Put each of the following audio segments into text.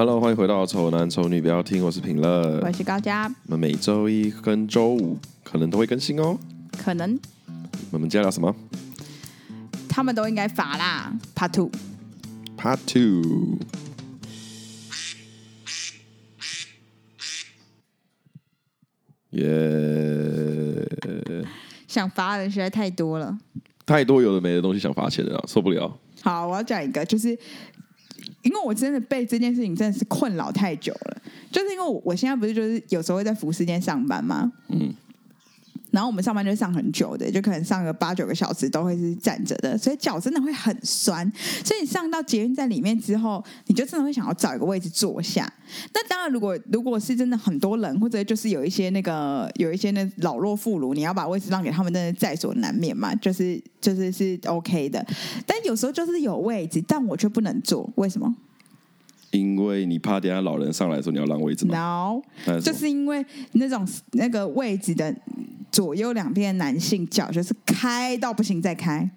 Hello，欢迎回到《丑男丑女》，不要听，我是平乐，我是高佳。我们每周一跟周五可能都会更新哦。可能。我们今天聊什么？他们都应该罚啦。Part Two。Part Two。耶！想罚的人实在太多了。太多有的没的东西想罚钱的了，受不了。好，我要讲一个，就是。因为我真的被这件事情真的是困扰太久了，就是因为我我现在不是就是有时候会在服饰店上班吗？嗯，然后我们上班就上很久的，就可能上个八九个小时都会是站着的，所以脚真的会很酸。所以你上到捷运站里面之后，你就真的会想要找一个位置坐下。那当然，如果如果是真的很多人，或者就是有一些那个有一些那老弱妇孺，你要把位置让给他们，真的在所难免嘛，就是就是是 OK 的。但有时候就是有位置，但我却不能坐，为什么？因为你怕等下老人上来的时候你要让位置吗？No，就是因为那种那个位置的左右两边的男性脚就是开到不行再开，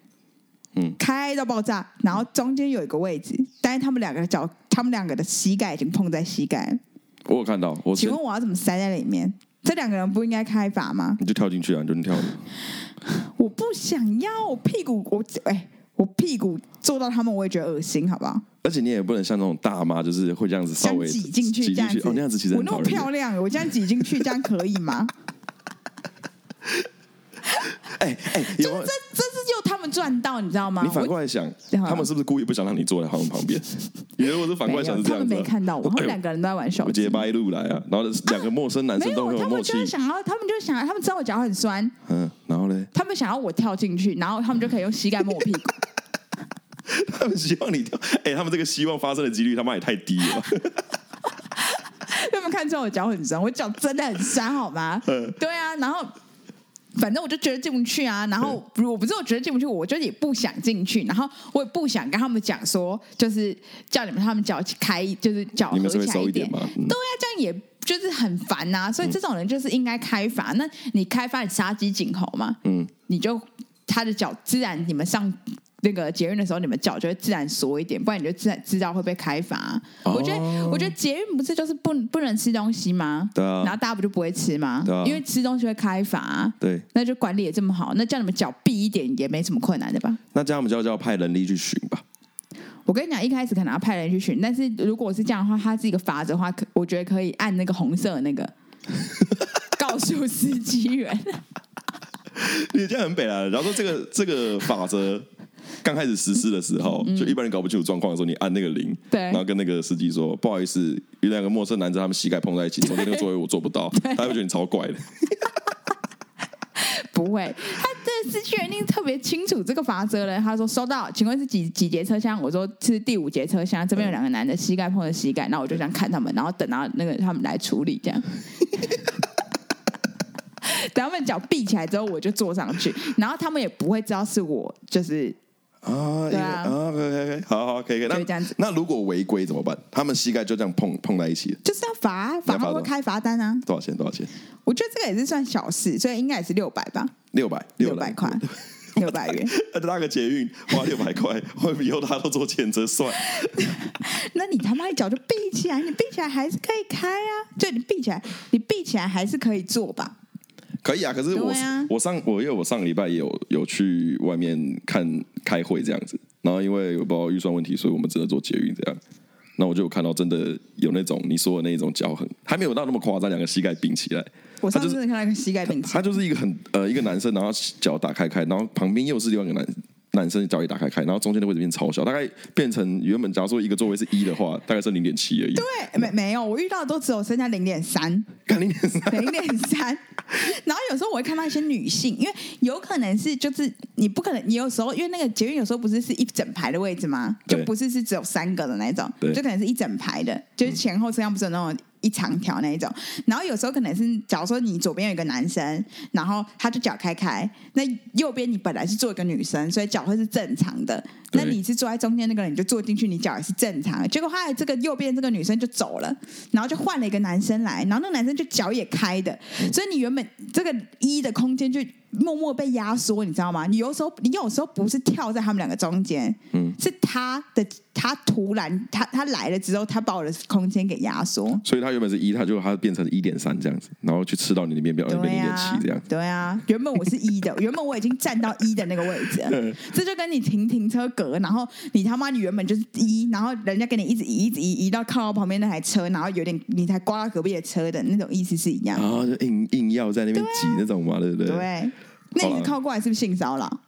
嗯，开到爆炸，然后中间有一个位置，但是他们两个的脚，他们两个的膝盖已经碰在膝盖。我有看到，我请问我要怎么塞在里面？这两个人不应该开法吗？你就跳进去啊，你就跳。我不想要，我屁股我哎。我屁股坐到他们，我也觉得恶心，好不好？而且你也不能像那种大妈，就是会这样子稍微挤进去，这样子哦，那样子其实我那么漂亮，我这样挤进去，这样可以吗？哎 哎，这这这是就他们赚到，你知道吗？你反过来想，他们是不是故意不想让你坐在他们旁边？你如果是反过来想，是这样子，他们没看到我，他们两个人都在玩手机，节拍路来啊，然后两个陌生男生都很有默契，他们就想要，他们就想要，他们知道我脚很酸，嗯，然后呢？他们想要我跳进去，然后他们就可以用膝盖摸我屁股。他们希望你跳，哎、欸，他们这个希望发生的几率他妈也太低了。他们看出我脚很酸，我脚真的很酸，好吗？对啊，然后反正我就觉得进不去啊。然后如果不是我觉得进不去，我就也不想进去。然后我也不想跟他们讲说，就是叫你们他们脚开，就是脚合起来一点嘛。对啊，这样也就是很烦啊。所以这种人就是应该开罚。那你开罚，你杀鸡儆猴嘛？嗯，你就他的脚自然你们上。那个捷运的时候，你们脚就会自然缩一点，不然你就自然知道会被开罚。Oh. 我觉得，我觉得捷运不是就是不不能吃东西吗？对啊。然后大家不就不会吃吗？对啊。因为吃东西会开罚。对。那就管理也这么好，那叫你们脚闭一点也没什么困难的吧？那这样我们就要叫派人力去巡吧。我跟你讲，一开始可能要派人去巡，但是如果是这样的话，它是一个法则的话，可我觉得可以按那个红色的那个 告诉司机员。你这样很北了，然后说这个这个法则。刚开始实施的时候，就一般人搞不清楚状况的时候，你按那个铃，对，然后跟那个司机说：“不好意思，有两个陌生男子，他们膝盖碰在一起，中间那个座位我做不到。”他会觉得你超怪的。不会，他这司机一定特别清楚这个法则了。他说：“收到，请问是几几节车厢？”我说：“是第五节车厢，这边有两个男的膝盖碰着膝盖。”然后我就想看他们，然后等到那个他们来处理这样。等他们脚闭起来之后，我就坐上去，然后他们也不会知道是我，就是。啊，对啊，啊，可以好好，可以可以。那这样子，那如果违规怎么办？他们膝盖就这样碰碰在一起，就是要罚，罚他会开罚单啊。多少钱？多少钱？我觉得这个也是算小事，所以应该也是六百吧。六百，六百块，六百元。那个捷运花六百块，以后大家都坐计程车算？那你他妈一脚就闭起来，你闭起来还是可以开啊？就你闭起来，你闭起来还是可以坐吧？可以啊，可是我、啊、我上我因为我上个礼拜也有有去外面看开会这样子，然后因为我不知道预算问题，所以我们只能做捷运这样。那我就有看到真的有那种你说的那种脚痕还没有到那么夸张，两个膝盖并起来。我上次看到一个膝盖并起来，他就是一个很呃一个男生，然后脚打开开，然后旁边又是另外一个男生。男生脚也打开开，然后中间的位置变超小，大概变成原本假如说一个座位是一的话，大概是零点七而已。对，没没有，我遇到的都只有剩下零点三，零点三，零点三。然后有时候我会看到一些女性，因为有可能是就是你不可能，你有时候因为那个捷运有时候不是是一整排的位置吗？就不是是只有三个的那种，对就可能是一整排的，就是前后车厢不是有那种。一长条那一种，然后有时候可能是，假如说你左边有一个男生，然后他就脚开开，那右边你本来是坐一个女生，所以脚会是正常的。那你是坐在中间那个人，你就坐进去，你脚也是正常的。结果后来这个右边这个女生就走了，然后就换了一个男生来，然后那个男生就脚也开的，所以你原本这个一的空间就默默被压缩，你知道吗？你有时候你有时候不是跳在他们两个中间，嗯，是他的。他突然他他来了之后，他把我的空间给压缩，所以他原本是一，他就他变成一点三这样子，然后去吃到你的面变成零点七这样。对啊，原本我是一的，原本我已经站到一的那个位置，这就跟你停停车格，然后你他妈你原本就是一，然后人家给你一直移一直移移到靠到旁边那台车，然后有点你才刮到隔壁的车的那种意思是一样。然后就硬硬要在那边挤那种嘛，对不对？对，那你靠过来是不是性骚扰？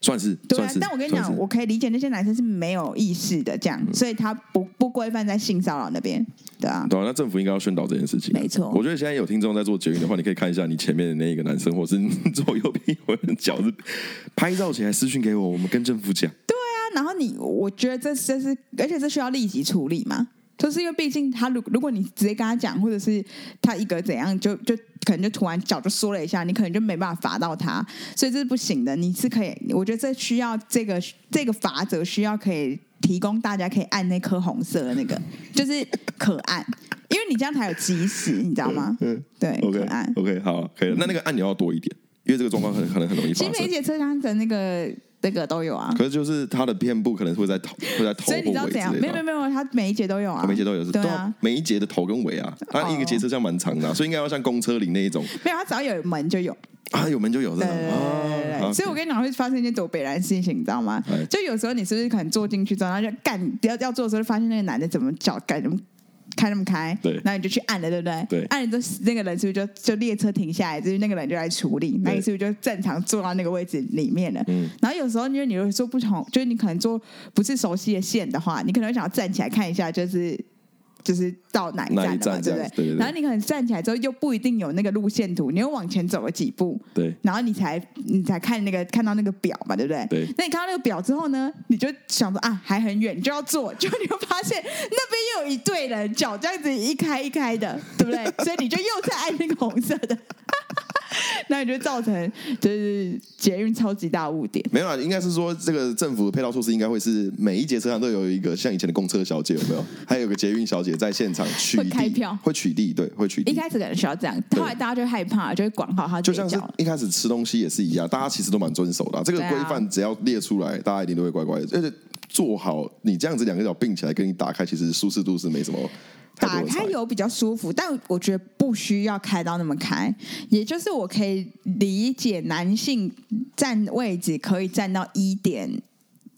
算是，对啊，是但我跟你讲，我可以理解那些男生是没有意识的这样，嗯、所以他不不规范在性骚扰那边，对啊，对啊，那政府应该要宣导这件事情，没错。我觉得现在有听众在做捷运的话，你可以看一下你前面的那一个男生，或是左右边有人脚是拍照起来私讯给我，我们跟政府讲。对啊，然后你，我觉得这这是，而且这需要立即处理嘛。就是因为毕竟他如如果你直接跟他讲，或者是他一个怎样，就就可能就突然脚就缩了一下，你可能就没办法罚到他，所以这是不行的。你是可以，我觉得这需要这个这个法则需要可以提供大家可以按那颗红色的那个，就是可按，因为你这样才有及时，你知道吗？嗯，对，OK，可按，OK，好，可以了。那那个按钮要多一点，因为这个状况很可能很容易发生。新美姐车厢的那个。这个都有啊，可是就是它的片部可能会在头，会在头。所以你知道怎样？没有没有没有，它每一节都有啊，每一节都有是。对啊，每一节的头跟尾啊，它一个节车厢蛮长的，所以应该要像公车里那一种。没有，它只要有门就有啊，有门就有这种。对对对，所以我跟你讲会发生一件多北然的事情，你知道吗？就有时候你是不是可能坐进去之后，然后就干要要坐的时候，就发现那个男的怎么脚干怎么。开那么开，对，那你就去按了，对不对？对，按了之后，那个人是不是就就列车停下来，就是那个人就来处理，那你是不是就正常坐到那个位置里面了？嗯。然后有时候因为你如果坐不同，就是你可能坐不是熟悉的线的话，你可能会想要站起来看一下，就是。就是到哪一站了嘛，对不对？对对对，然后你可能站起来之后又不一定有那个路线图，你又往前走了几步，对，然后你才你才看那个看到那个表嘛，对不对？对。那你看到那个表之后呢，你就想说啊，还很远，你就要坐，就你会发现那边又有一队人脚这样子一开一开的，对不对？所以你就又在按那个红色的。那你就造成就是捷运超级大误点？没有啊，应该是说这个政府的配套措施应该会是每一节车上都有一个像以前的公车小姐有没有？还有个捷运小姐在现场取会开票，会取缔，对，会取缔。一开始可能需要这样，后来大家就害怕，就会管好他。就像是一开始吃东西也是一样，大家其实都蛮遵守的、啊。这个规范只要列出来，大家一定都会乖乖的。而且做好，你这样子两个脚并起来跟你打开，其实舒适度是没什么。打开有比较舒服，但我觉得不需要开到那么开。也就是我可以理解男性站位置可以站到一点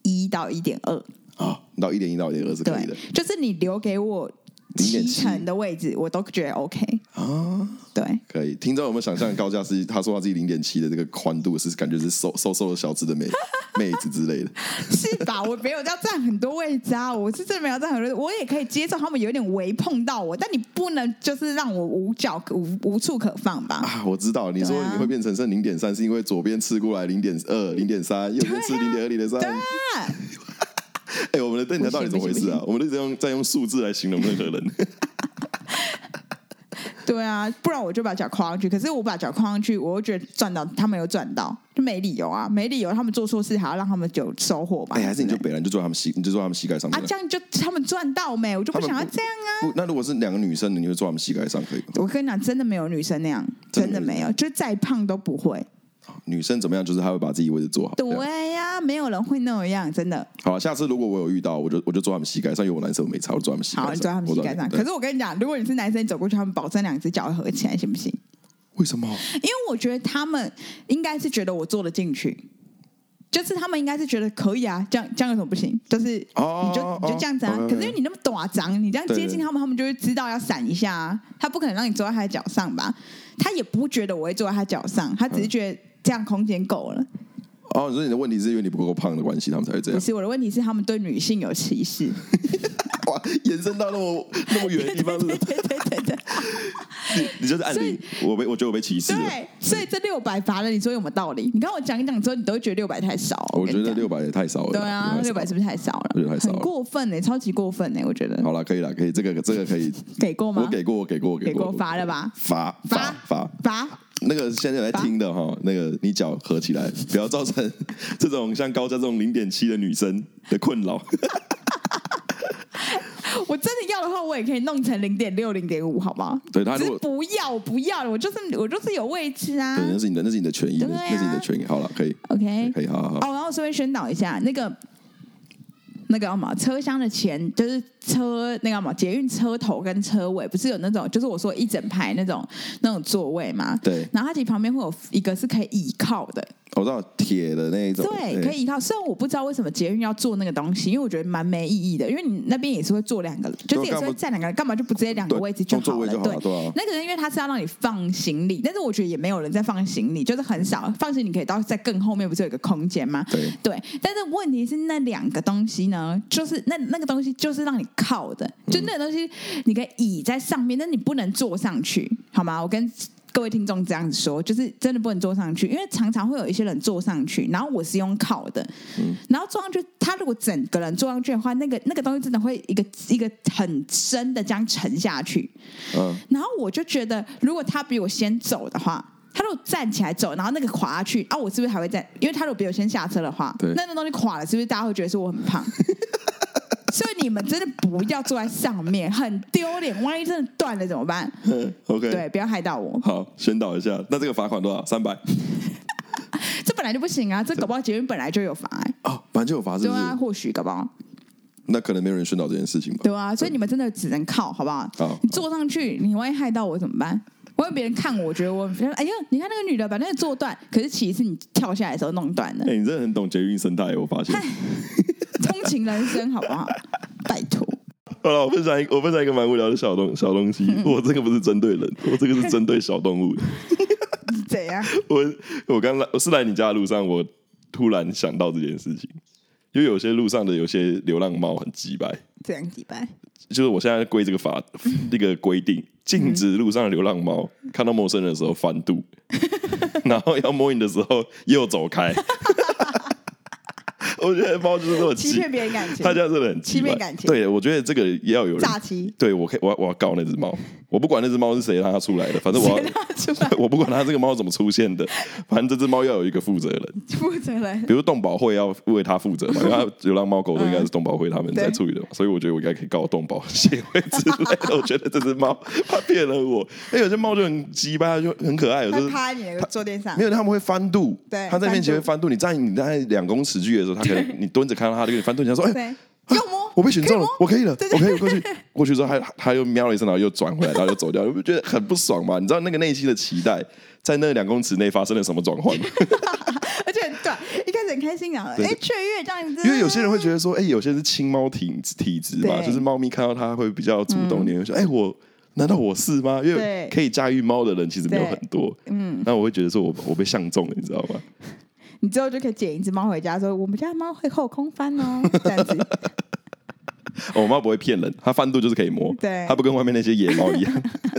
一到一点二啊，到一点一到一点二是可以的。就是你留给我七成的位置，我都觉得 OK 啊。对，可以。听众有没有想象高架是他说他自己零点七的这个宽度是感觉是瘦瘦瘦的小只的妹 妹子之类的，是吧？我没有要占很多位置啊，我是真的没有占很多位置，我也可以接受他们有点微碰到我，但你不能就是让我无脚无无处可放吧？啊，我知道你说你会变成剩零点三，是因为左边刺过来零点二、零点三，右边刺零点二、零点三。哎，我们的电台到底怎么回事啊？我们一直用在用数字来形容任何人。对啊，不然我就把脚跨上去。可是我把脚跨上去，我又觉得赚到，他们有赚到，就没理由啊，没理由。他们做错事还要让他们有收获吧？哎，还是你就本来就坐他们膝，你就坐他们膝盖上。啊，这样就他们赚到没？我就不想要这样啊。那如果是两个女生的，你会坐他们膝盖上可以吗？我跟你讲，真的没有女生那样，真的没有，就再胖都不会。女生怎么样？就是她会把自己位置做好。对呀，没有人会那样，真的。好，下次如果我有遇到，我就我就坐他们膝盖上，因为我男生我没差，我坐他们膝盖上。好，你坐他们膝盖上。可是我跟你讲，如果你是男生，你走过去，他们保证两只脚会合起来，行不行？为什么？因为我觉得他们应该是觉得我坐得进去，就是他们应该是觉得可以啊，这样这样有什么不行？就是你就你就这样子啊。可是因为你那么短长，你这样接近他们，他们就会知道要闪一下啊。他不可能让你坐在他的脚上吧？他也不觉得我会坐在他脚上，他只是觉得。这样空间够了。哦，所以你的问题是因为你不够胖的关系，他们才会这样。不是，我的问题是他们对女性有歧视。哇，延伸到那么那么远的地方，是不是？对对对对。你 你就是案例，我被我觉得我被歧视了。对，所以这六百罚了，你说有没有道理？你跟我讲一讲之后，你都会觉得六百太少。我觉得六百也太少了。对啊，六百是不是太少了？我觉得太少了，很过分呢，超级过分呢，我觉得。好了，可以了，可以，这个这个可以给过吗？我给过，我给过，给过，罚了吧？罚罚罚罚。那个现在在听的哈，那个你脚合起来，不要造成这种像高家这种零点七的女生的困扰。我真的要的话，我也可以弄成零点六、零点五，好不好？对，他如果不要，我不要了，我就是我就是有位置啊。对，那是你的，那是你的权益，那是你的权益。好了，可以，OK，可以，好好好。哦，然后顺便宣导一下，那个那个什么车厢的前，就是车那个什么捷运车头跟车尾，不是有那种，就是我说一整排那种那种座位嘛？对。然后它其实旁边会有一个是可以倚靠的。我知道铁的那一种，对，可以依靠。虽然我不知道为什么捷运要做那个东西，因为我觉得蛮没意义的。因为你那边也是会坐两个，就是也是会站两个人，干嘛就不直接两个位置就好了？对，那个人因为他是要让你放行李，但是我觉得也没有人在放行李，就是很少放行李可以到在更后面，不是有一个空间吗？对对。但是问题是那两个东西呢，就是那那个东西就是让你靠的，就那个东西你可以倚在上面，但你不能坐上去，好吗？我跟。各位听众这样子说，就是真的不能坐上去，因为常常会有一些人坐上去，然后我是用靠的，嗯、然后坐上去，他如果整个人坐上去的话，那个那个东西真的会一个一个很深的这样沉下去。嗯，然后我就觉得，如果他比我先走的话，他如果站起来走，然后那个垮下去啊，我是不是还会站？因为他如果比我先下车的话，对那那东西垮了，是不是大家会觉得是我很胖？所以你们真的不要坐在上面，很丢脸。万一真的断了怎么办？嗯，OK，对，不要害到我。好，宣导一下。那这个罚款多少？三百。这本来就不行啊！这搞不好捷运本来就有罚。哦，本来就有罚，是不是？对啊，或许搞不好。那可能没有人宣导这件事情吧？对啊，所以你们真的只能靠，好不好？好，你坐上去，你万一害到我怎么办？万一别人看我，我觉得我，哎呀，你看那个女的把那个坐断，可是其实是你跳下来的时候弄断的。哎，你真的很懂捷运生态，我发现。通勤人生，好不好？拜托。好了，我分享一个，我分享一个蛮无聊的小东小东西。我这个不是针对人，我这个是针对小动物的。怎样？我我刚来，我是来你家的路上，我突然想到这件事情，因为有些路上的有些流浪猫很鸡掰。这样鸡掰？就是我现在规这个法，那个规定，禁止路上的流浪猫看到陌生人的时候翻肚，然后要摸你的时候又走开。我觉得猫就是这么欺骗别人感情，他家真的很欺骗感情。对，我觉得这个也要有人诈欺。对，我可以，我要我要告那只猫。我不管那只猫是谁让它出来的，反正我要 我不管它这个猫怎么出现的，反正这只猫要有一个负责人。负责人，比如动保会要为它负责嘛，因为它 流浪猫狗都应该是动保会他们在处理的嘛，所以我觉得我应该可以告动保协会之类的。我觉得这只猫它骗了我。哎，有些猫就很鸡巴，就很可爱，有时候趴在你那个坐垫上，没有，他们会翻肚。对，它在面前会翻肚。你站你在两公尺距离的时候，它你蹲着看到它就给你翻肚，你想说哎。要摸，我被选中了，我可以了，我可以过去。过去之后，他他又喵了一声，然后又转回来，然后又走掉。你不觉得很不爽吗？你知道那个内心的期待，在那两公尺内发生了什么转换吗？而且很短，一开始很开心啊，哎，雀跃这样子。因为有些人会觉得说，哎，有些是亲猫体体质嘛，就是猫咪看到它会比较主动点，会说，哎，我难道我是吗？因为可以驾驭猫的人其实没有很多。嗯，那我会觉得说我我被相中了，你知道吗？你之后就可以捡一只猫回家，说我们家的猫会后空翻哦，这样子。我妈不会骗人，它翻肚就是可以摸，对，它不跟外面那些野猫一样。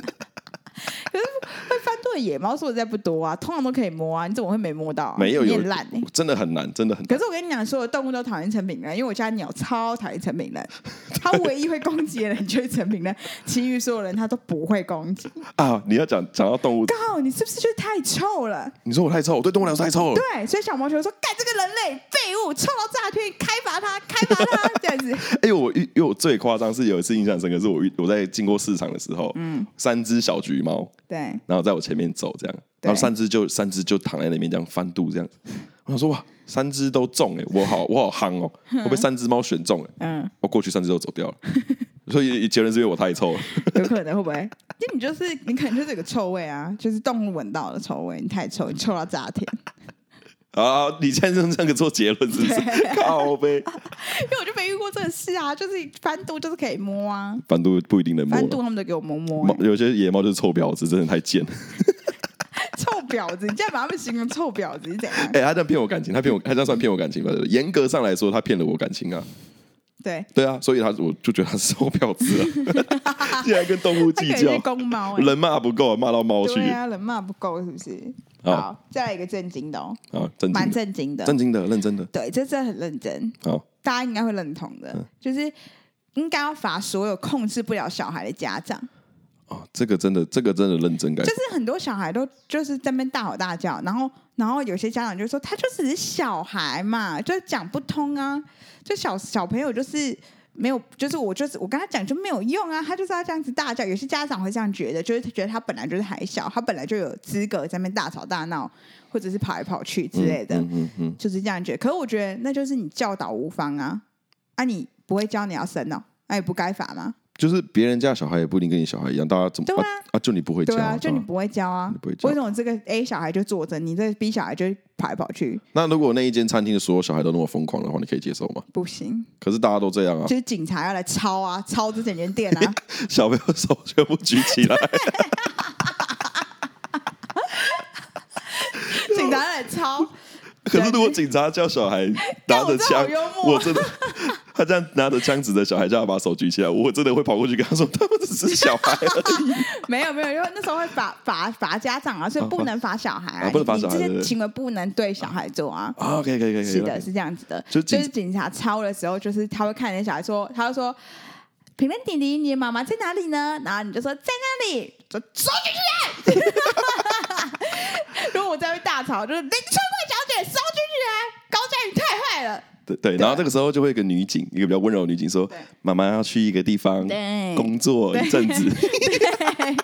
对野猫说实在不多啊，通常都可以摸啊，你怎么会没摸到、啊？没有有烂、欸、真的很难，真的很难。可是我跟你讲，所有动物都讨厌陈品任，因为我家鸟超讨厌陈品任，它唯一会攻击的人就是陈品任，其余所有人它都不会攻击 啊。你要讲讲到动物，告你是不是就是太臭了？你说我太臭，我对动物来说太臭了。对，所以小毛球说：“干这个人类废物，臭到炸天，开罚他，开罚他。”这样子。哎、欸，我因为我最夸张是有一次印象深刻，是我我在经过市场的时候，嗯，三只小橘猫，对，然后在我前面走这样。然后三只就三只就躺在那边这样翻肚这样子，我想说哇，三只都中哎，我好我好憨哦，我被三只猫选中了，嗯，我过去三只都走掉了，所以结论是因为我太臭了，有可能会不会？因为你就是你可能就是有个臭味啊，就是动物闻到的臭味，你太臭，你臭到炸天。啊，你现在用这个做结论是不是？靠呗，因为我就没遇过这个事啊，就是翻肚就是可以摸啊，翻肚不一定能摸，翻肚他们都给我摸摸，有些野猫就是臭婊子，真的太贱。臭婊子！你竟然把他们形容臭婊子，你怎样？哎、欸，他这样骗我感情，他骗我，他这样算骗我感情吧？严格上来说，他骗了我感情啊。对对啊，所以他我就觉得他是臭婊子啊！竟然跟动物计较，公猫、欸、人骂不够，骂到猫去。对啊，人骂不够是不是？好，好再来一个震惊的哦。好，震惊，蛮震惊的，震惊的，认真的。对，这真的很认真。好，大家应该会认同的，嗯、就是应该要罚所有控制不了小孩的家长。哦，这个真的，这个真的认真感。就是很多小孩都就是在那边大吼大叫，然后，然后有些家长就说他就只是小孩嘛，就是讲不通啊，就小小朋友就是没有，就是我就是我跟他讲就没有用啊，他就是要这样子大叫。有些家长会这样觉得，就是觉得他本来就是还小，他本来就有资格在那边大吵大闹，或者是跑来跑去之类的，嗯嗯嗯嗯、就是这样觉得。可是我觉得那就是你教导无方啊。啊，你不会教你要生哦，那、啊、也不该罚吗？就是别人家小孩也不一定跟你小孩一样，大家怎么对啊，啊，啊？就你不会教，啊，就你不会教啊？你不会教。为什么这个 A 小孩就坐着，你这个 B 小孩就跑来跑去？那如果那一间餐厅的所有小孩都那么疯狂的话，你可以接受吗？不行。可是大家都这样啊。就是警察要来抄啊，抄这整间店啊。小朋友手全部举起来。警察要来抄。可是如果警察叫小孩拿着枪，我真的。他这样拿着枪指着小孩，叫他把手举起来，我真的会跑过去跟他说：“他们只是小孩而已。”没有没有，因为那时候会罚罚罚家长啊，所以不能罚小孩啊，啊不能罚小孩，这些行为不能对小孩做啊。啊，可以可以可以，是的，是这样子的。就就是警察抄的时候，就是他会看着小孩说，他就说：“平平弟弟，你的妈妈在哪里呢？”然后你就说：“在那里。”说：“收进去。”如果我再会大吵，就是林春收进去啊！高嘉宇太坏了。对对，然后这个时候就会有一个女警，一个比较温柔的女警说：“妈妈要去一个地方工作一阵子。”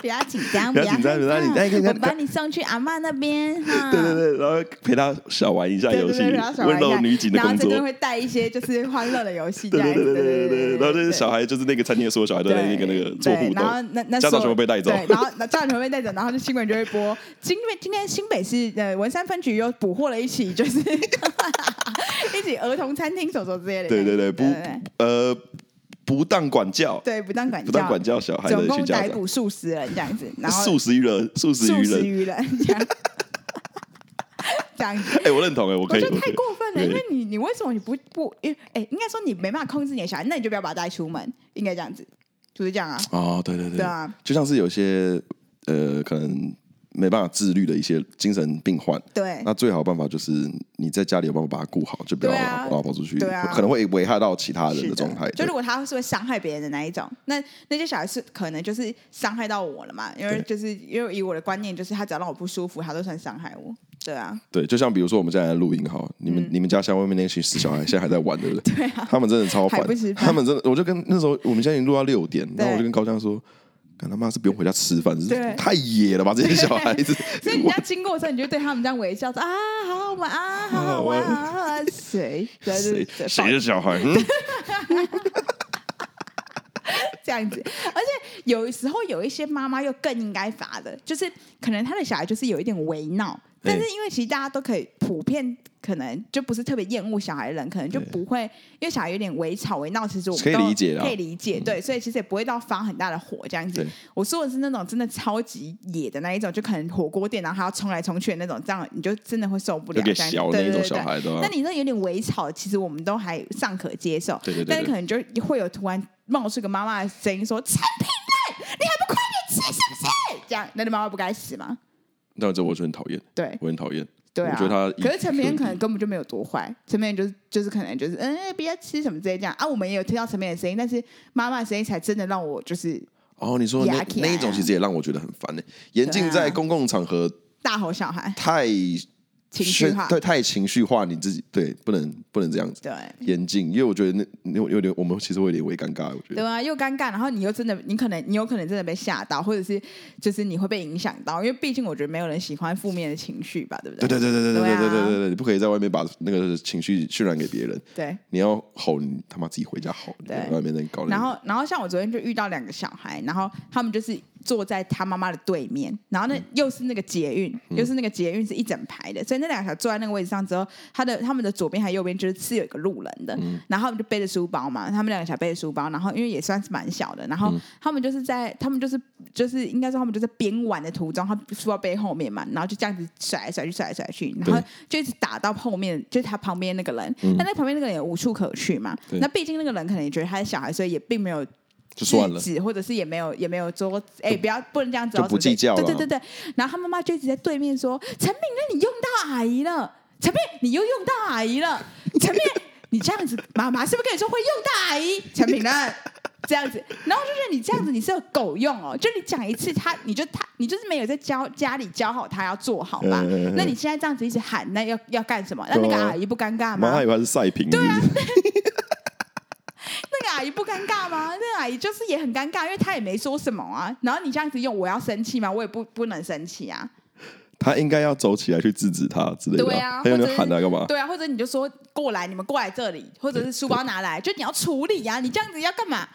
不要紧张，不要紧张，不要紧张，我把你送去阿嬷那边。对对对，然后陪她小玩一下游戏，温柔女警的工作。然后会带一些就是欢乐的游戏。对对对对对，然后这些小孩就是那个餐厅的所有小孩都在那个那个做互动。然后那那家长全部被带走。对，然后家长全部被带走，然后就新闻就会播。今天今天新北市的文山分局又捕获了一起，就是 一起儿童餐厅所做之类的。对对对，不呃。不当管教，对，不当管教，不当管教小孩的，总共逮捕数十人这样子，然后数十余人，数十余人，这样，这样子。哎，我认同哎，我可以。我觉得太过分了，因为你，你为什么你不不？因为哎，应该说你没办法控制你的小孩，那你就不要把他带出门，应该这样子，就是这样啊。哦，对对对，对啊，就像是有些呃，可能。没办法自律的一些精神病患，对，那最好的办法就是你在家里有办法把他顾好，就不要让他跑出去，对啊，可能会危害到其他人的状态。就如果他是会伤害别人的那一种，那那些小孩是可能就是伤害到我了嘛？因为就是因为以我的观念，就是他只要让我不舒服，他都算伤害我。对啊，对，就像比如说我们现在在录音哈，你们、嗯、你们家乡外面那群死小孩现在还在玩，对不对？对啊，他们真的超烦，他们真的，我就跟那时候我们现在已经录到六点，然后我就跟高江说。干他妈是不用回家吃饭，是太野了吧？这些小孩子，所以人家经过的时候，你就对他们这样微笑说啊，好好玩啊，好好玩 啊，谁？谁？谁？的小孩？这样子，而且有时候有一些妈妈又更应该罚的，就是可能他的小孩就是有一点微闹。但是因为其实大家都可以普遍，可能就不是特别厌恶小孩的人，可能就不会，因为小孩有点微吵微闹，其实我们可以理解，可以理解，对，所以其实也不会到发很大的火这样子。我说的是那种真的超级野的那一种，就可能火锅店然后还要冲来冲去的那种，这样你就真的会受不了。这样小的那种小孩，那你那有点微吵，其实我们都还尚可接受。对对对。但是可能就会有突然冒出个妈妈的声音说：“陈品任，你还不快点吃，是不是？”这样，那你妈妈不该死吗？那这我就很讨厌，对，我很讨厌。对啊，我觉得他可是陈明可能根本就没有多坏，陈明就是就是可能就是嗯，不要吃什么之类这样啊。我们也有听到陈明的声音，但是妈妈的声音才真的让我就是哦，你说那那一种其实也让我觉得很烦呢。严禁在公共场合大吼小孩，太。情绪化，对，太情绪化，你自己对，不能不能这样子，对，严禁，因为我觉得那有有点，我们其实会有点微尴尬，我觉得，对啊，又尴尬，然后你又真的，你可能你有可能真的被吓到，或者是就是你会被影响到，因为毕竟我觉得没有人喜欢负面的情绪吧，对不对？对对对对对对对对对对，你不可以在外面把那个情绪渲染给别人，对，你要吼，你他妈自己回家吼，对，外面在搞。然后然后像我昨天就遇到两个小孩，然后他们就是。坐在他妈妈的对面，然后那又是那个捷运，嗯、又是那个捷运是一整排的，所以那两个小孩坐在那个位置上之后，他的他们的左边还右边就是是有一个路人的，嗯、然后他们就背着书包嘛，他们两个小孩背着书包，然后因为也算是蛮小的，然后他们就是在他们就是就是应该说他们就是边玩的途中，他书包背后面嘛，然后就这样子甩来甩去甩来甩去，然后就一直打到后面，就是他旁边那个人，但那旁边那个人也无处可去嘛，那毕竟那个人可能也觉得他是小孩，所以也并没有。就算了，或者是也没有也没有说，哎，不要不能这样子，就不计较了。对对对对，然后他妈妈就一直在对面说：“陈敏，那你用到阿姨了，陈敏，你又用到阿姨了，陈敏，你这样子，妈妈是不是跟你说会用到阿姨？陈敏呢？这样子，然后就是你这样子你是有狗用哦，就你讲一次他，你就他，你就是没有在教家里教好他要做好吧？那你现在这样子一直喊，那要要干什么？那那个阿姨不尴尬吗？妈还以为是赛评，对啊。那个阿姨不尴尬吗？那阿姨就是也很尴尬，因为她也没说什么啊。然后你这样子用，我要生气吗？我也不不能生气啊。他应该要走起来去制止他之类的。对啊，他有没有喊他干嘛？对啊，或者你就说过来，你们过来这里，或者是书包拿来，就你要处理呀、啊，你这样子要干嘛？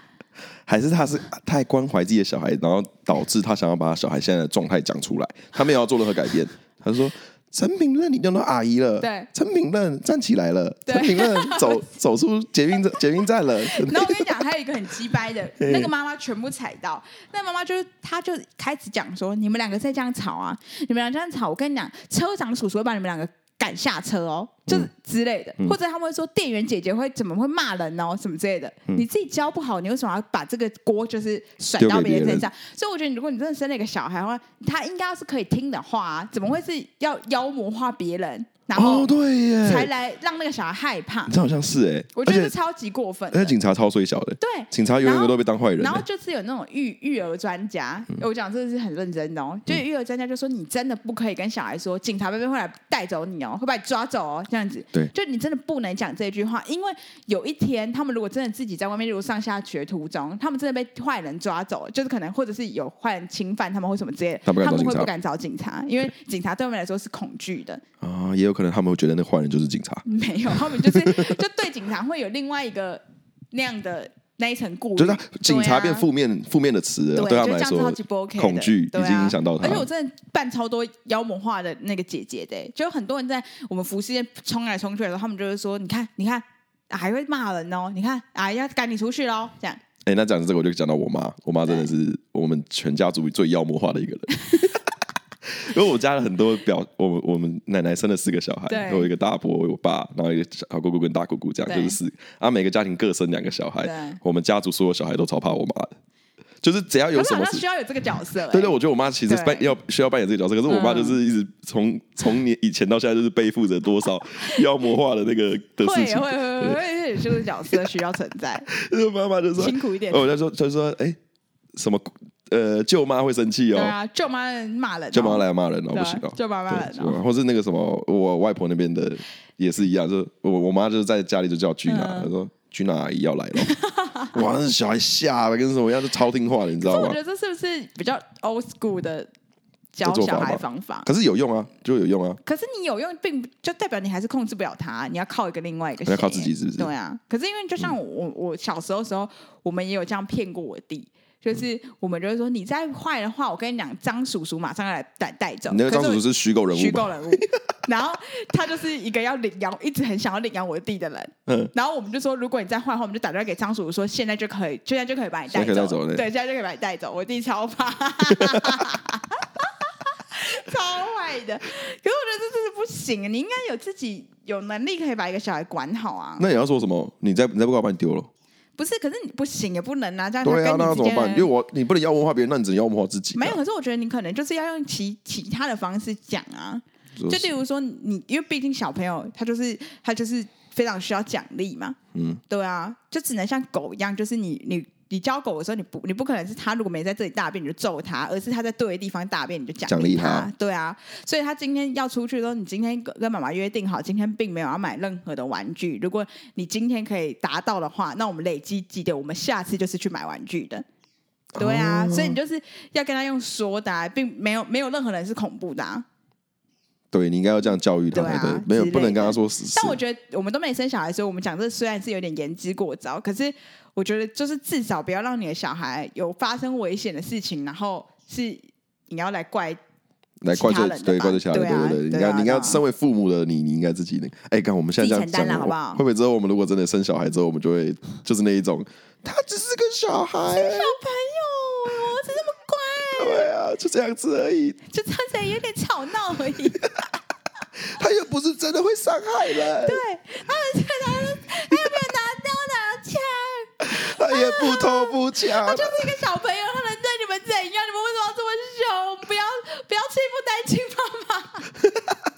还是他是太关怀自己的小孩，然后导致他想要把小孩现在的状态讲出来，他没有要做任何改变，他就说。陈品任，你叫到阿姨了。对，陈品任站起来了。陈品任走 走出捷运捷运站了。然后我跟你讲，还有一个很鸡掰的，那个妈妈全部踩到。那妈妈就是，她就开始讲说：“你们两个再这样吵啊，你们俩这样吵，我跟你讲，车长叔叔会把你们两个。”赶下车哦，就是之类的，嗯、或者他们会说店员姐姐会怎么会骂人哦，什么之类的。嗯、你自己教不好，你为什么要把这个锅就是甩到别人身上？所以我觉得，如果你真的生了一个小孩的话，他应该要是可以听的话、啊，怎么会是要妖魔化别人？然后对耶，才来让那个小孩害怕。这好像是哎，我觉得是超级过分。而且警察超衰小的，对，警察永远都被当坏人。然后就是有那种育育儿专家，我讲这是很认真的哦。就育儿专家就说，你真的不可以跟小孩说，警察贝贝会来带走你哦，会把你抓走哦，这样子。对，就你真的不能讲这句话，因为有一天他们如果真的自己在外面，例如上下学途中，他们真的被坏人抓走，就是可能或者是有坏人侵犯他们或什么之类的，他们会不敢找警察，因为警察对他们来说是恐惧的。啊，也有可能他们会觉得那坏人就是警察。没有，他们就是就对警察会有另外一个那样的那一层顾虑，就是警察变负面负面的词了，对他们来说恐惧已经影响到他。而且我真的扮超多妖魔化的那个姐姐的，就很多人在我们服饰店冲来冲去的时候，他们就会说：“你看，你看，还会骂人哦，你看啊，要赶你出去喽。”这样。哎，那讲这个我就讲到我妈，我妈真的是我们全家族最妖魔化的一个人。因为我家的很多表，我我们奶奶生了四个小孩，对有一个大伯，我爸，然后一个小姑姑跟大姑姑，这样就是四。啊，每个家庭各生两个小孩，我们家族所有小孩都超怕我妈的，就是只要有什么事需要有这个角色、欸。对对，我觉得我妈其实扮要需要扮演这个角色，可是我妈就是一直从从年以前到现在就是背负着多少 妖魔化的那个的事情，会会会会，就是角色需要存在。就是妈妈就说辛苦一点，我就说就说哎、欸、什么。呃，舅妈会生气哦。对啊，舅妈骂人，舅妈来骂人哦，不行哦。舅妈骂人，或是那个什么，我外婆那边的也是一样，就是我我妈就是在家里就叫君娜，她说君娜阿姨要来了，哇，那小孩吓了，跟什么样，就超听话的，你知道吗？我觉得这是不是比较 old school 的教小孩方法？可是有用啊，就有用啊。可是你有用，并就代表你还是控制不了他，你要靠一个另外一个，要靠自己，是不是？对啊。可是因为就像我我小时候的时候，我们也有这样骗过我弟。就是我们就会说，你再坏的话，我跟你讲，张叔叔马上要来带带走。那个张叔叔是虚构人物，虚构人物。然后他就是一个要领养，一直很想要领养我弟的人。嗯。然后我们就说，如果你再坏的话，我们就打电话给张叔叔说，现在就可以，现在就可以把你带走。走对，现在就可以把你带走。我弟超怕，超坏的。可是我觉得这真是不行，你应该有自己有能力可以把一个小孩管好啊。那你要说什么？你再你再不管我把你丢了。不是，可是你不行也不能啊，这样对啊，那怎么办？因为我你不能妖魔化别人，那你只能妖魔化自己。没有，可是我觉得你可能就是要用其其他的方式讲啊，就例如说你，因为毕竟小朋友他就是他就是非常需要奖励嘛，嗯，对啊，就只能像狗一样，就是你你。你教狗的时候，你不你不可能是他如果没在这里大便你就揍他，而是他在对的地方大便你就奖励他。对啊，所以他今天要出去的时候，你今天跟妈妈约定好，今天并没有要买任何的玩具。如果你今天可以达到的话，那我们累积记得，我们下次就是去买玩具的。对啊，哦、所以你就是要跟他用说的、啊，并没有没有任何人是恐怖的、啊。对，你应该要这样教育他，对，啊、没有不能跟他说死。但我觉得我们都没生小孩，所以我们讲这虽然是有点言之过早，可是。我觉得就是至少不要让你的小孩有发生危险的事情，然后是你要来怪来怪罪对怪罪其他人，对对对，你应该你应该身为父母的你，你应该自己那。哎，看我们现在这样讲了，好不好？会不会之后我们如果真的生小孩之后，我们就会就是那一种，他只是个小孩，小朋友，对啊，就这样子而已，就这样子有点吵闹而已，他又不是真的会伤害人，对，他们觉得他有没有拿刀拿枪？他也不偷不抢，他就是一个小朋友，他能对你们怎样？你们为什么要这么凶？不要不要欺负单亲妈妈！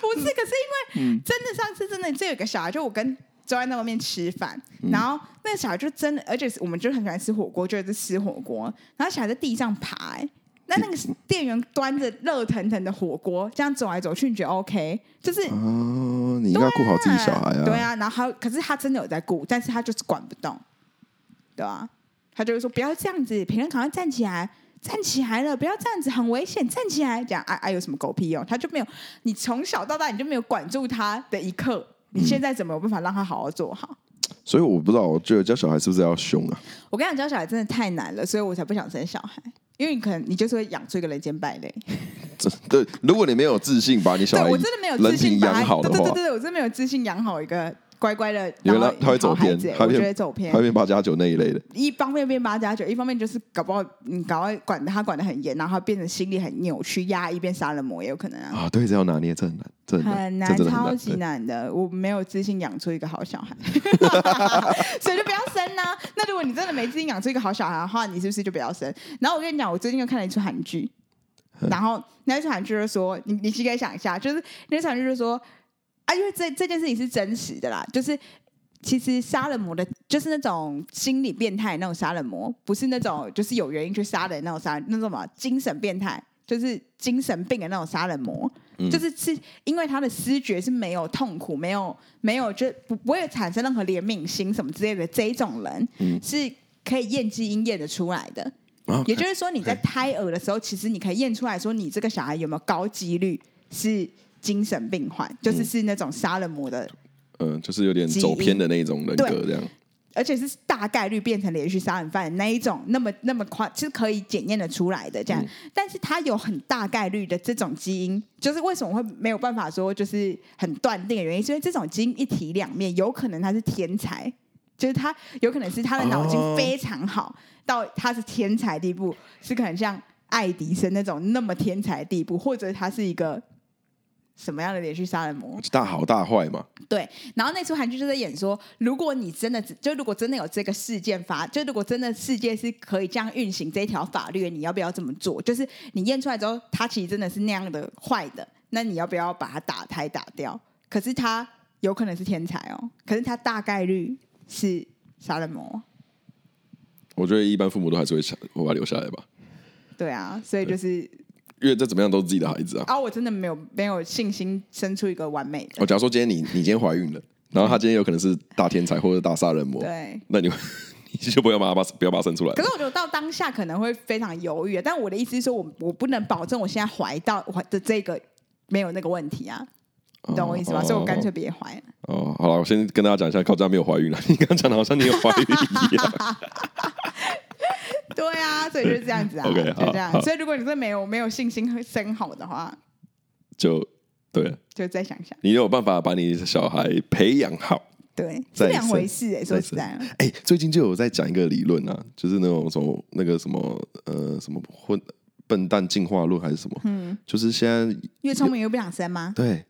不是，可是因为真的上次真的，这有个小孩，就我跟周安在外面吃饭，然后那个小孩就真的，而且我们就很喜欢吃火锅，就是吃火锅，然后小孩在地上爬、欸。那那个店员端着热腾腾的火锅，这样走来走去，你觉得 OK？就是哦，你应该顾好自己小孩啊。对啊，然后可是他真的有在顾，但是他就是管不动，对啊，他就会说不要这样子，平人赶快站起来，站起来了，不要这样子，很危险，站起来。讲啊啊，有什么狗屁用？他就没有，你从小到大你就没有管住他的一刻，你现在怎么有办法让他好好做好？所以我不知道，我觉得教小孩是不是要凶啊？我跟你讲，教小孩真的太难了，所以我才不想生小孩，因为你可能你就是会养出一个人间败类。对，如果你没有自信把你小孩，我真的没有自信养好的话，对对对对，我真的没有自信养好一个。乖乖的，然后他会走偏，我觉得走偏，他会变八加九那一类的。一方面变八加九，一方面就是搞不好你搞快管他管得很严，然后他变成心理很扭曲、压抑，变杀人魔也有可能啊。啊，对，这要拿捏，这很难，这很难，超级难的。我没有自信养出一个好小孩，所以就不要生呢、啊。那如果你真的没自信养出一个好小孩的话，你是不是就不要生？然后我跟你讲，我最近又看了一出韩剧，然后那出韩剧就是说，你你可以想一下，就是那出韩剧就是说啊，因为这这件事情是真实的啦，就是。其实杀人魔的，就是那种心理变态那种杀人魔，不是那种就是有原因去杀人那种杀人，那种什么精神变态，就是精神病的那种杀人魔，嗯、就是是因为他的思觉是没有痛苦，没有没有就不不会产生任何怜悯心什么之类的这一种人，嗯、是可以验基因验得出来的。Okay, 也就是说，你在胎儿的时候，其实你可以验出来说，你这个小孩有没有高几率是精神病患，就是是那种杀人魔的。嗯，就是有点走偏的那种人格，这样，而且是大概率变成连续杀人犯的那一种，那么那么快是可以检验的出来的，这样。嗯、但是他有很大概率的这种基因，就是为什么会没有办法说就是很断定的原因，是因为这种基因一体两面，有可能他是天才，就是他有可能是他的脑筋非常好，哦、到他是天才地步，是可能像爱迪生那种那么天才地步，或者他是一个。什么样的连续杀人魔？大好大坏嘛？对，然后那出韩剧就在演说，如果你真的就如果真的有这个事件发，就如果真的世界是可以这样运行这一条法律，你要不要这么做？就是你验出来之后，他其实真的是那样的坏的，那你要不要把他打胎打掉？可是他有可能是天才哦，可是他大概率是杀人魔。我觉得一般父母都还是会想，我把他留下来吧。对啊，所以就是。因为这怎么样都是自己的孩子啊！啊，我真的没有没有信心生出一个完美的。我假如说今天你你今天怀孕了，然后他今天有可能是大天才或者大杀人魔，对，那你 你就不要把他把不要把他生出来。可是我觉得到当下可能会非常犹豫，但我的意思是说我我不能保证我现在怀到怀的这个没有那个问题啊，你懂我意思吗？哦、所以我干脆别怀了。哦，好了，我先跟大家讲一下，高嘉没有怀孕了。你刚刚讲的好像你有怀孕一样。对啊，所以就是这样子啊就这样。所以如果你真的没有没有信心生好的话，就对，就再想想，你有办法把你的小孩培养好，对，是两回事哎、欸。说实在，哎、欸，最近就有在讲一个理论啊，就是那种什么那个什么呃什么混笨蛋进化论还是什么，嗯，就是现在越聪明越不想生吗？对，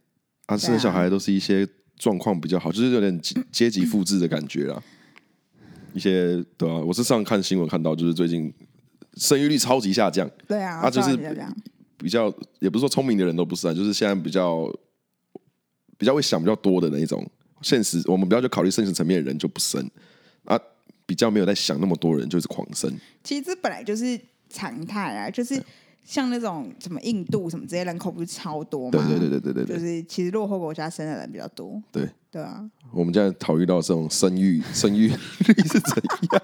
啊，生小孩都是一些状况比较好，就是有点阶级 复制的感觉啦。一些对啊，我是上看新闻看到，就是最近生育率超级下降。对啊，啊，就是比较也不是说聪明的人都不是啊，就是现在比较比较会想比较多的那一种现实，我们不要去考虑现实层面的人就不生啊，比较没有在想那么多人就是狂生。其实这本来就是常态啊，就是像那种什么印度什么这些人口不是超多吗？对对对对对对，就是其实落后国家生的人比较多。对。对啊，我们现在考虑到这种生育 生育率是怎样？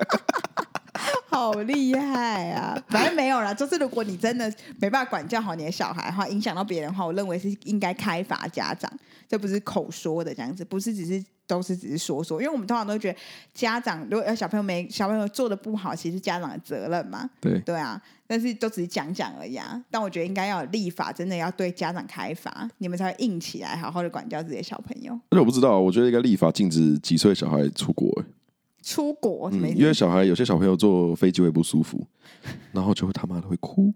好厉害啊！反正没有啦，就是如果你真的没办法管教好你的小孩的话，影响到别人的话，我认为是应该开罚家长，这不是口说的这样子，不是只是都是只是说说，因为我们通常都觉得家长如果小朋友没小朋友做的不好，其实是家长的责任嘛。对对啊。但是都只是讲讲而已啊！但我觉得应该要有立法，真的要对家长开罚，你们才会硬起来，好好的管教自己的小朋友。而且我不知道，我觉得应该立法禁止几岁小孩出国。哎，出国什么意思？嗯，因为小孩有些小朋友坐飞机会不舒服，然后就会他妈的会哭，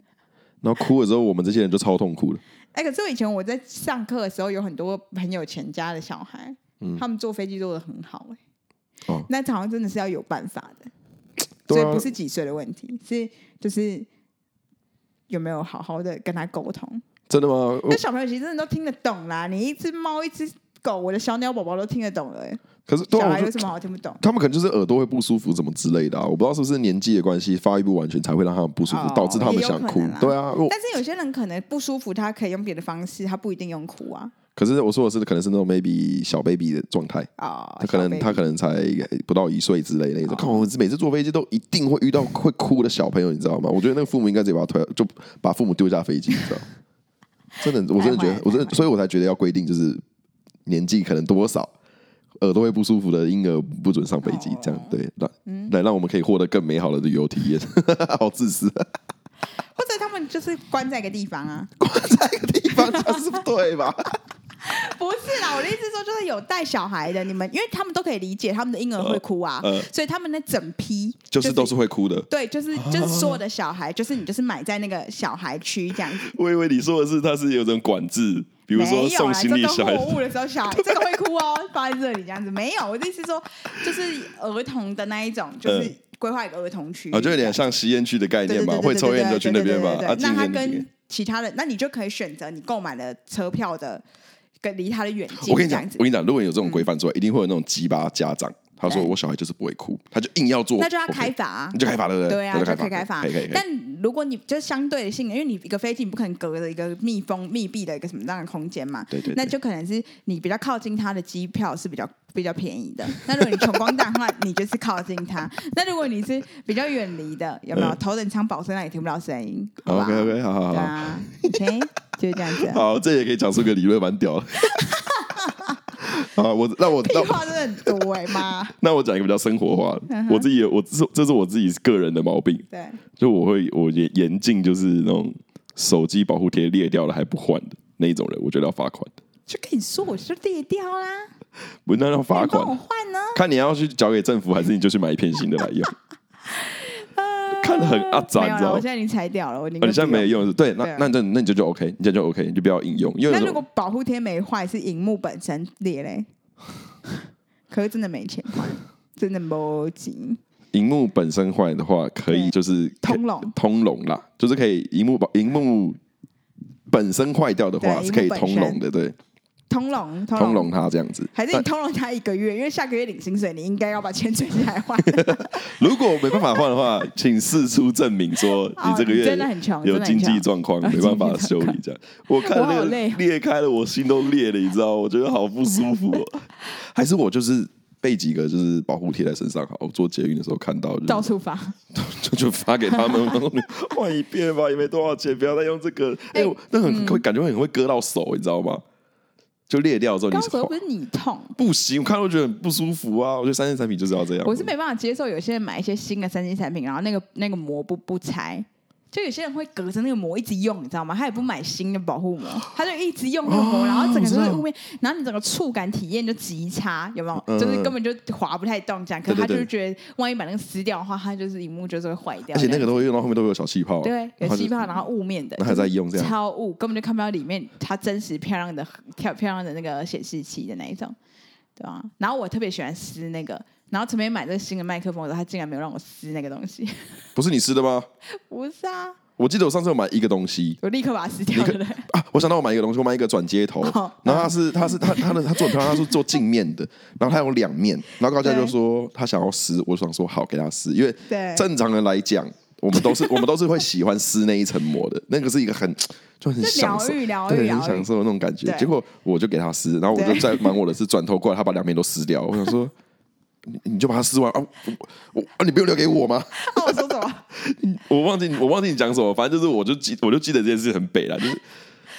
然后哭了之后，我们这些人就超痛苦的。哎，可是我以前我在上课的时候，有很多很有钱家的小孩，嗯，他们坐飞机坐的很好，哎，哦，那好像真的是要有办法的，所以不是几岁的问题，是就是。有没有好好的跟他沟通？真的吗？那小朋友其实真的都听得懂啦。你一只猫，一只狗，我的小鸟宝宝都听得懂了。可是小孩有什么好听不懂？他们可能就是耳朵会不舒服，怎么之类的啊？我不知道是不是年纪的关系，发育不完全才会让他们不舒服，哦、导致他们想哭。对啊，但是有些人可能不舒服，他可以用别的方式，他不一定用哭啊。可是我说的是，可能是那种 maybe 小 baby 的状态啊，他可能他可能才不到一岁之类的那种。看我每次坐飞机都一定会遇到会哭的小朋友，你知道吗？我觉得那个父母应该直接把他推，就把父母丢下飞机，你知道？真的，我真的觉得，我真的，所以我才觉得要规定，就是年纪可能多少耳朵会不舒服的婴儿不准上飞机，这样对，来来让我们可以获得更美好的旅游体验。好自私。或者他们就是关在一个地方啊，关在一个地方就是不对吧？不是啦，我的意思是说，就是有带小孩的，你们因为他们都可以理解他们的婴儿会哭啊，呃呃、所以他们那整批、就是、就是都是会哭的。对，就是就是所有的小孩，就是你就是买在那个小孩区这样子。我以为你说的是他是有种管制，比如说送行李小孩、货物的时候，小孩这个会哭哦，放在这里这样子。没有，我的意思是说，就是儿童的那一种，就是规划一个儿童区啊，就有点像实验区的概念嘛，会抽烟就去那边嘛。那他跟其他的，那你就可以选择你购买了车票的。跟离他的远近，我跟你讲，我跟你讲，如果有这种规范出来，一定会有那种鸡巴家长，他说我小孩就是不会哭，他就硬要做，那就要开罚啊，你就开罚对不对？对啊，就可以开罚。但如果你就相对的性，因为你一个飞机你不可能隔着一个密封密闭的一个什么样的空间嘛，对对。那就可能是你比较靠近他的机票是比较比较便宜的。那如果你穷光蛋的话，你就是靠近他。那如果你是比较远离的，有没有头等舱保证，那也听不到声音。OK OK，好好好。对啊，OK，就是这样子。好，这也可以讲出个理论，蛮屌的。啊，我那我屁话真的很多哎妈！那我讲一个比较生活化的，我自己我这这是我自己个人的毛病，对，就我会我严严禁就是那种手机保护贴裂掉了还不换的那一种人，我觉得要罚款。就跟你说，我是裂掉啦，不那要罚款，我换呢？看你要去交给政府，还是你就去买一片新的来用？看得很阿杂，你知道吗？我现在已经拆掉了，我你现在没有用，对，那那那那你就就 OK，你这样就 OK，你就不要应用。因为那如果保护贴没坏，是荧幕本身裂嘞，可是真的没钱，真的没钱。荧幕本身坏的话，可以就是通融通融啦，就是可以荧幕保荧幕本身坏掉的话是可以通融的，对。通融，通融他这样子，还是你通融他一个月？因为下个月领薪水，你应该要把钱存起来换。如果没办法换的话，请事出证明说你这个月真的很穷，有经济状况 没办法修理这样。我看那个裂开了，我心都裂了，你知道？我觉得好不舒服。还是我就是备几个就是保护贴在身上，好，我做捷运的时候看到就到处发，就就发给他们，换一遍吧，也没多少钱，不要再用这个。哎，那很会感觉会很会割到手，你知道吗？就裂掉之后，你手不是你痛？不行，我看都觉得很不舒服啊！我觉得三 C 产品就是要这样。我是没办法接受有些人买一些新的三 C 产品，然后那个那个膜不不拆。就有些人会隔着那个膜一直用，你知道吗？他也不买新的保护膜，他就一直用那个膜，哦、然后整个就是雾面，然后你整个触感体验就极差，有没有？嗯、就是根本就滑不太动这样。可是他就是觉得，万一把那个撕掉的话，它就是荧幕就是会坏掉。而且那个都会用到后面都会有小气泡，对，有气泡，然后雾面的，那还在用这样，超雾，根本就看不到里面它真实漂亮的漂漂亮的那个显示器的那一种，对吧？然后我特别喜欢撕那个。然后陈梅买这个新的麦克风的时候，他竟然没有让我撕那个东西。不是你撕的吗？不是啊。我记得我上次有买一个东西，我立刻把它撕掉了。啊，我想到我买一个东西，我买一个转接头，然后它是它是它它的它做它是做镜面的，然后它有两面，然后高佳就说他想要撕，我想说好给他撕，因为正常人来讲，我们都是 我们都是会喜欢撕那一层膜的，那个是一个很就很享受，对，很享受的那种感觉。结果我就给他撕，然后我就在忙我的事，转头过来，他把两面都撕掉，我想说。你你就把它撕完啊！我我啊！你不用留给我吗？我说什么？我忘记我忘记你讲什么。反正就是，我就记我就记得这件事很北了，就是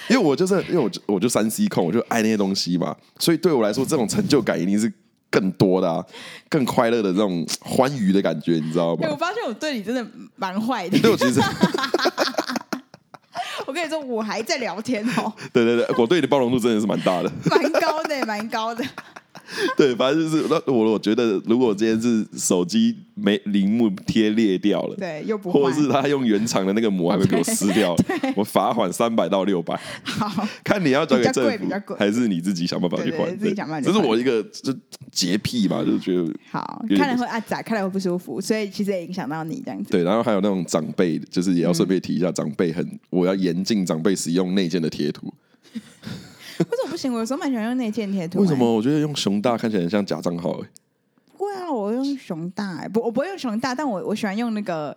因为我就是因为我就我就三 C 控，我就爱那些东西嘛。所以对我来说，这种成就感一定是更多的、啊，更快乐的这种欢愉的感觉，你知道吗？我发现我对你真的蛮坏的。对我其实，我跟你说，我还在聊天哦。对对对，我对你的包容度真的是蛮大的，蛮高的，蛮高的。对，反正就是那我我觉得，如果今天是手机没铃幕贴裂掉了，对，又不或者是他用原厂的那个膜还没给我撕掉，我罚款三百到六百。好，看你要交给政府，还是你自己想办法去换？自己想办法。这是我一个就洁癖吧，就是觉得好，看了会阿杂，看来会不舒服，所以其实也影响到你这样子。对，然后还有那种长辈，就是也要顺便提一下，长辈很，我要严禁长辈使用内建的贴图。为什么不行？我有时候蛮喜欢用内建贴图。为什么？我觉得用熊大看起来很像假账号哎。不会啊，我用熊大哎，不，我不会用熊大，但我我喜欢用那个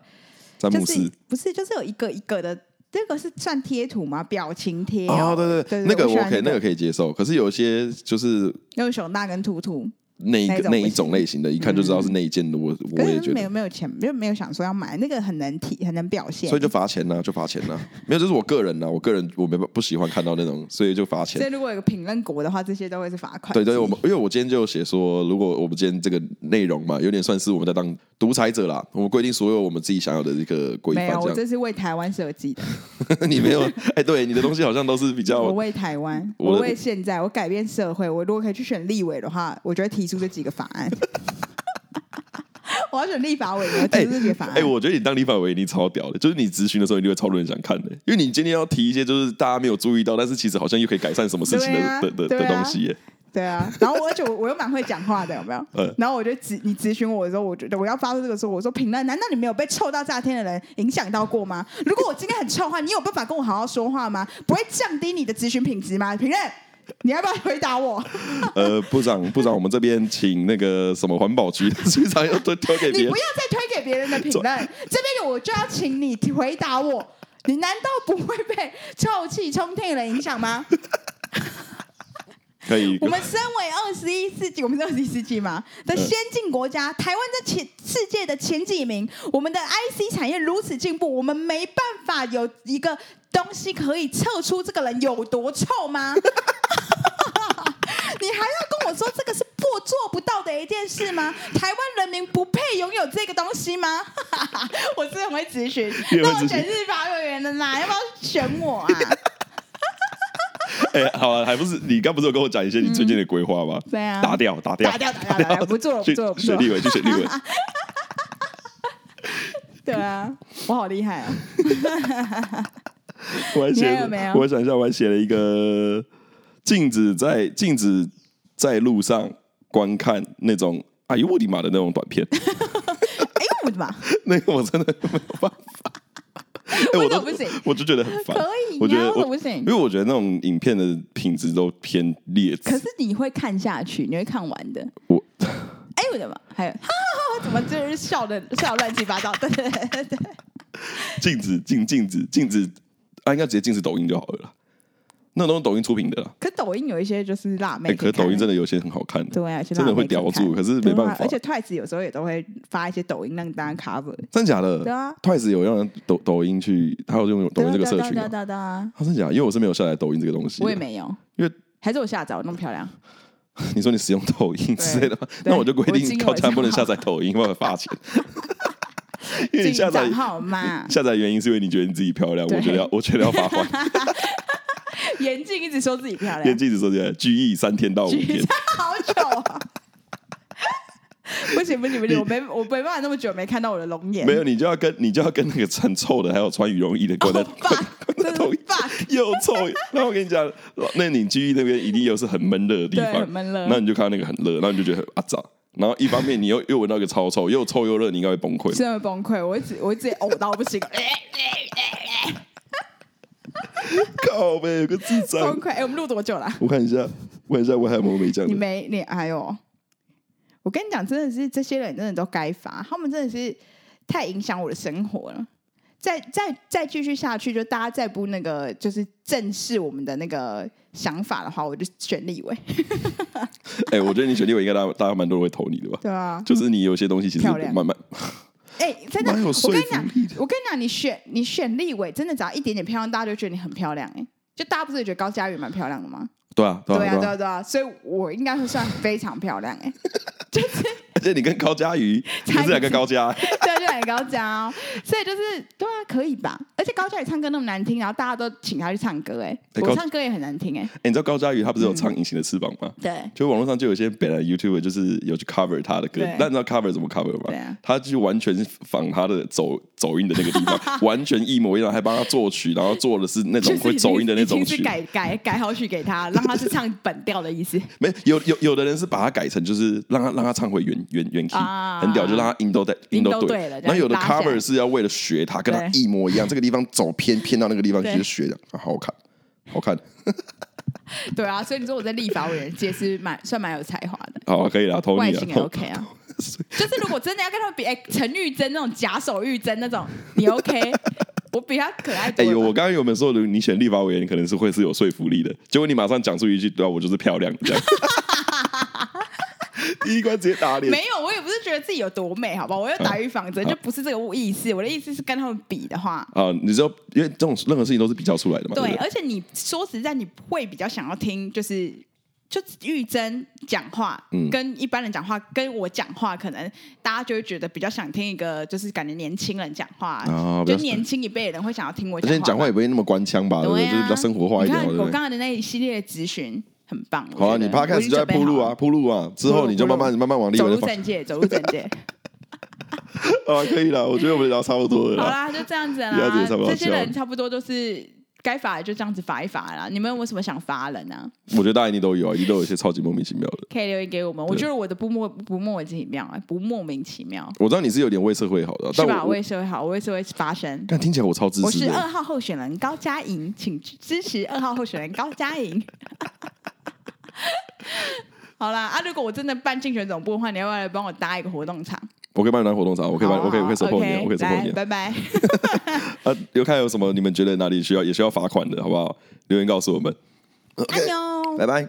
詹姆斯，不是，就是有一个一个的这个是算贴图吗？表情贴哦，对对对，那个我可以，那个可以接受。可是有些就是用熊大跟兔兔。那一个那一种类型的，一看就知道是那一件的。我我也觉得没有没有钱，没有没有想说要买那个，很难体，很难表现，所以就罚钱呢，就罚钱呢。没有，这是我个人呢，我个人我没不喜欢看到那种，所以就罚钱。所以如果有个评论国的话，这些都会是罚款。对对，我们因为我今天就写说，如果我们今天这个内容嘛，有点算是我们在当独裁者啦。我们规定所有我们自己想要的一个规范。没有，我这是为台湾设计的。你没有？哎，对，你的东西好像都是比较。我为台湾，我为现在，我改变社会。我如果可以去选立委的话，我觉得提出这几个法案。我要选立法委员，提出这几个法案。哎，我觉得你当立法委员你超屌的，就是你咨询的时候，你就会超多人想看的，因为你今天要提一些就是大家没有注意到，但是其实好像又可以改善什么事情的、啊、的的，的东西耶。对啊，然后我就我又蛮会讲话的，有没有？嗯、然后我就咨你咨询我的时候，我觉得我要发出这个时候，我说评论，难道你没有被臭到炸天的人影响到过吗？如果我今天很臭的话，你有办法跟我好好说话吗？不会降低你的咨询品质吗？评论，你要不要回答我？呃，部长，部长，我们这边请那个什么环保局局长要推推给别人，你不要再推给别人的评论，这边我就要请你回答我，你难道不会被臭气冲天的人影响吗？我们身为二十一世纪，我们是二十一世纪嘛的先进国家，台湾在前世界的前几名。我们的 IC 产业如此进步，我们没办法有一个东西可以测出这个人有多臭吗？你还要跟我说这个是不做不到的一件事吗？台湾人民不配拥有这个东西吗？我是很会咨询，那我选立法委员的啦，要不要选我啊？哎、欸，好了，还不是你刚不是有跟我讲一些你最近的规划吗？对啊，打掉，打掉，打掉，打掉，打掉，不做了，不做了，选立委，就选立委。对啊，我好厉害啊！我还写，我想一下，我还写了一个禁止在禁止在路上观看那种哎呦我的妈的那种短片。哎呦我的妈！那个我真的没有办法。欸、我都不行，我就觉得很烦。可以，我觉得我不行，因为我觉得那种影片的品质都偏劣质。可是你会看下去，你会看完的。我，哎，我的妈！还有，哈哈哈，怎么就是笑的笑乱七八糟？对对对对。禁止禁禁止禁止，啊，应该直接禁止抖音就好了。那都是抖音出品的啦。可抖音有一些就是辣妹，可是抖音真的有些很好看的，对啊，真的会叼住。可是没办法，而且 Twice 有时候也都会发一些抖音让大家 cover。真假的？对啊，Twice 有用抖抖音去，他有用抖音这个社群。对对对啊，真假？因为我是没有下载抖音这个东西，我也没有，因为还是我下载那么漂亮。你说你使用抖音之类的，那我就规定高家不能下载抖音，或者罚钱。因为你下载好吗？下载原因是因为你觉得你自己漂亮，我觉得要我觉得要罚款。严禁一直说自己漂亮，严禁一直说自己拘役三天到五天，好久啊！不行不行不行，我没我没办法那么久没看到我的龙颜。没有，你就要跟你就要跟那个很臭的，还有穿羽绒衣的关在 关在 又臭。那我跟你讲，那你拘役那边一定又是很闷热的地方，很闷热。那你就看到那个很热，然后你就觉得很阿脏。然后一方面你又又闻到一个超臭，又臭又热，你应该会崩溃。真的会崩溃，我一直我一直呕到不行。靠呗，有个智障。快，哎，我们录多久了？我看一下，我看一下，我还有没有没讲？你没，你还有。我跟你讲，真的是这些人真的都该罚，他们真的是太影响我的生活了。再再再继续下去，就大家再不那个，就是正视我们的那个想法的话，我就选立委。哎、欸，我觉得你选立委应该大家大家蛮多人会投你的吧？对啊，就是你有些东西其实慢慢。哎、欸，真的，我跟你讲，我跟你讲，你选你选立委，真的只要一点点漂亮，大家就觉得你很漂亮。哎，就大家不是也觉得高嘉宇蛮漂亮的吗？对啊，对啊，对啊，对啊，对啊，所以我应该是算非常漂亮。哎，就是。而且你跟高佳瑜，你是两个高佳，对，就两个高佳哦。所以就是对啊，可以吧？而且高佳瑜唱歌那么难听，然后大家都请他去唱歌，哎，我唱歌也很难听，哎。你知道高佳瑜他不是有唱《隐形的翅膀》吗？对。就网络上就有些本来 YouTuber 就是有去 cover 他的歌，但你知道 cover 怎么 cover 吗？对啊。他就完全仿他的走走音的那个地方，完全一模一样，还帮他作曲，然后做的是那种会走音的那种曲，改改改好曲给他，让他是唱本调的意思。没有有有的人是把它改成就是让他让他唱回原原原 key。很屌，就让他音都在，音都对了。然后有的 cover 是要为了学他，跟他一模一样。这个地方走偏偏到那个地方去学的，好好看，好看。对啊，所以你说我在立法委员界是蛮算蛮有才华的。好，可以了，投你外形也 OK 啊。就是如果真的要跟他们比，哎，陈玉珍那种假手玉珍那种，你 OK？我比他可爱。哎呦，我刚刚有没有说你选立法委员可能是会是有说服力的？结果你马上讲出一句，对啊，我就是漂亮这样。第一关直接打脸。没有，我也不是觉得自己有多美，好不好？我要打预防针，就不是这个意思。我的意思是跟他们比的话，啊，你知道，因为这种任何事情都是比较出来的嘛。对，而且你说实在，你会比较想要听，就是。就玉珍讲话，跟一般人讲话，嗯、跟我讲话，可能大家就会觉得比较想听一个，就是感觉年轻人讲话，哦、就年轻一辈人会想要听我讲话。而且讲话也不会那么官腔吧？对，就是比较生活化一点。你看我刚才的那一系列咨询很棒。好啊，你 Podcast 就在铺路啊，铺路啊，之后你就慢慢慢慢往里面走入正界，走入正界。啊，可以了，我觉得我们聊差不多了。好啦，就这样子啦。这些人差不多都是。该罚的就这样子罚一罚啦。你们有什么想罚人呢、啊？我觉得大家一定都有啊，一定都有一些超级莫名其妙的。可以留言给我们。我觉得我的不莫不莫名其妙啊，不莫名其妙。我知道你是有点为社会好的，是吧？为社会好，我为社会发声。但听起来我超支持。我是二号候选人高嘉莹，请支持二号候选人高嘉莹。好啦，啊，如果我真的办竞选总部的话，你要不要来帮我搭一个活动场？我可以帮你当活动场，我可以帮，我可以，我可以 support 你，我可以 support 你。拜拜。啊，有看有什么？你们觉得哪里需要也需要罚款的，好不好？留言告诉我们。加油！拜拜。